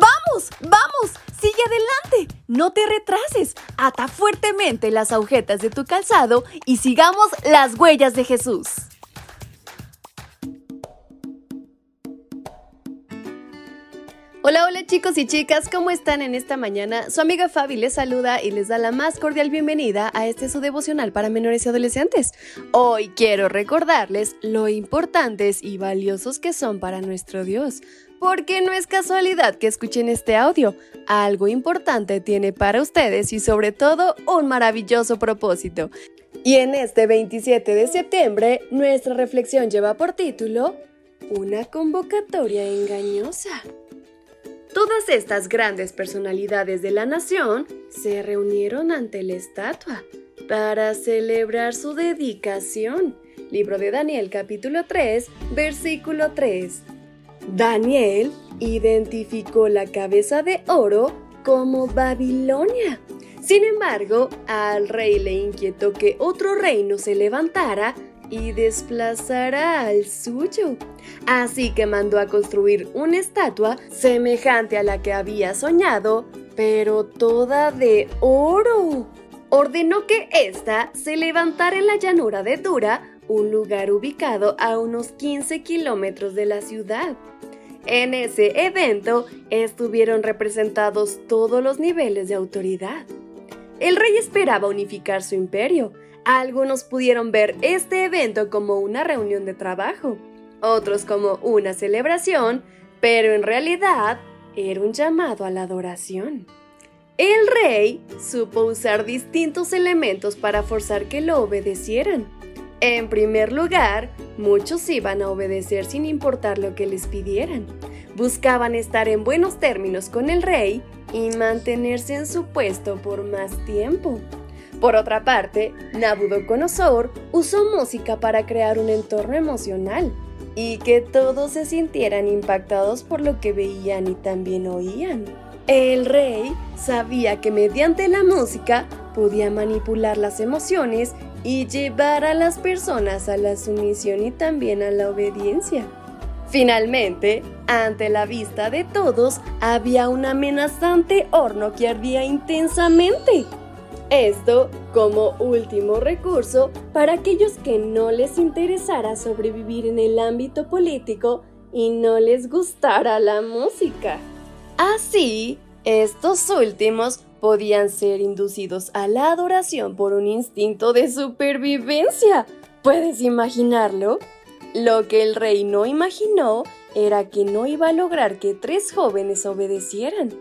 ¡Vamos! ¡Vamos! ¡Sigue adelante! No te retrases. Ata fuertemente las agujetas de tu calzado y sigamos las huellas de Jesús. Hola, hola chicos y chicas, ¿cómo están en esta mañana? Su amiga Fabi les saluda y les da la más cordial bienvenida a este su devocional para menores y adolescentes. Hoy quiero recordarles lo importantes y valiosos que son para nuestro Dios, porque no es casualidad que escuchen este audio. Algo importante tiene para ustedes y sobre todo un maravilloso propósito. Y en este 27 de septiembre, nuestra reflexión lleva por título Una convocatoria engañosa. Todas estas grandes personalidades de la nación se reunieron ante la estatua para celebrar su dedicación. Libro de Daniel capítulo 3, versículo 3. Daniel identificó la cabeza de oro como Babilonia. Sin embargo, al rey le inquietó que otro reino se levantara y desplazara al suyo. Así que mandó a construir una estatua semejante a la que había soñado, pero toda de oro. Ordenó que ésta se levantara en la llanura de Dura, un lugar ubicado a unos 15 kilómetros de la ciudad. En ese evento estuvieron representados todos los niveles de autoridad. El rey esperaba unificar su imperio, algunos pudieron ver este evento como una reunión de trabajo, otros como una celebración, pero en realidad era un llamado a la adoración. El rey supo usar distintos elementos para forzar que lo obedecieran. En primer lugar, muchos iban a obedecer sin importar lo que les pidieran. Buscaban estar en buenos términos con el rey y mantenerse en su puesto por más tiempo. Por otra parte, Nabucodonosor usó música para crear un entorno emocional y que todos se sintieran impactados por lo que veían y también oían. El rey sabía que mediante la música podía manipular las emociones y llevar a las personas a la sumisión y también a la obediencia. Finalmente, ante la vista de todos, había un amenazante horno que ardía intensamente. Esto como último recurso para aquellos que no les interesara sobrevivir en el ámbito político y no les gustara la música. Así, estos últimos podían ser inducidos a la adoración por un instinto de supervivencia. ¿Puedes imaginarlo? Lo que el rey no imaginó era que no iba a lograr que tres jóvenes obedecieran.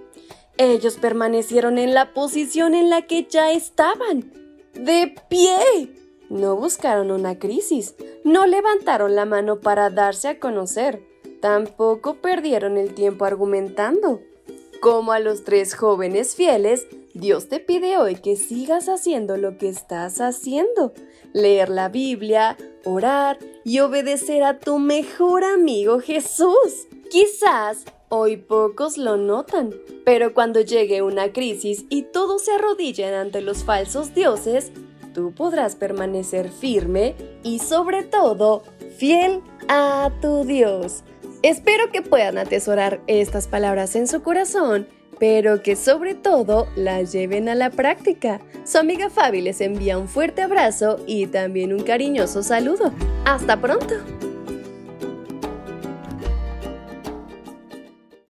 Ellos permanecieron en la posición en la que ya estaban, de pie. No buscaron una crisis, no levantaron la mano para darse a conocer, tampoco perdieron el tiempo argumentando. Como a los tres jóvenes fieles, Dios te pide hoy que sigas haciendo lo que estás haciendo, leer la Biblia, orar y obedecer a tu mejor amigo Jesús. Quizás Hoy pocos lo notan, pero cuando llegue una crisis y todos se arrodillen ante los falsos dioses, tú podrás permanecer firme y sobre todo fiel a tu Dios. Espero que puedan atesorar estas palabras en su corazón, pero que sobre todo las lleven a la práctica. Su amiga Fabi les envía un fuerte abrazo y también un cariñoso saludo. ¡Hasta pronto!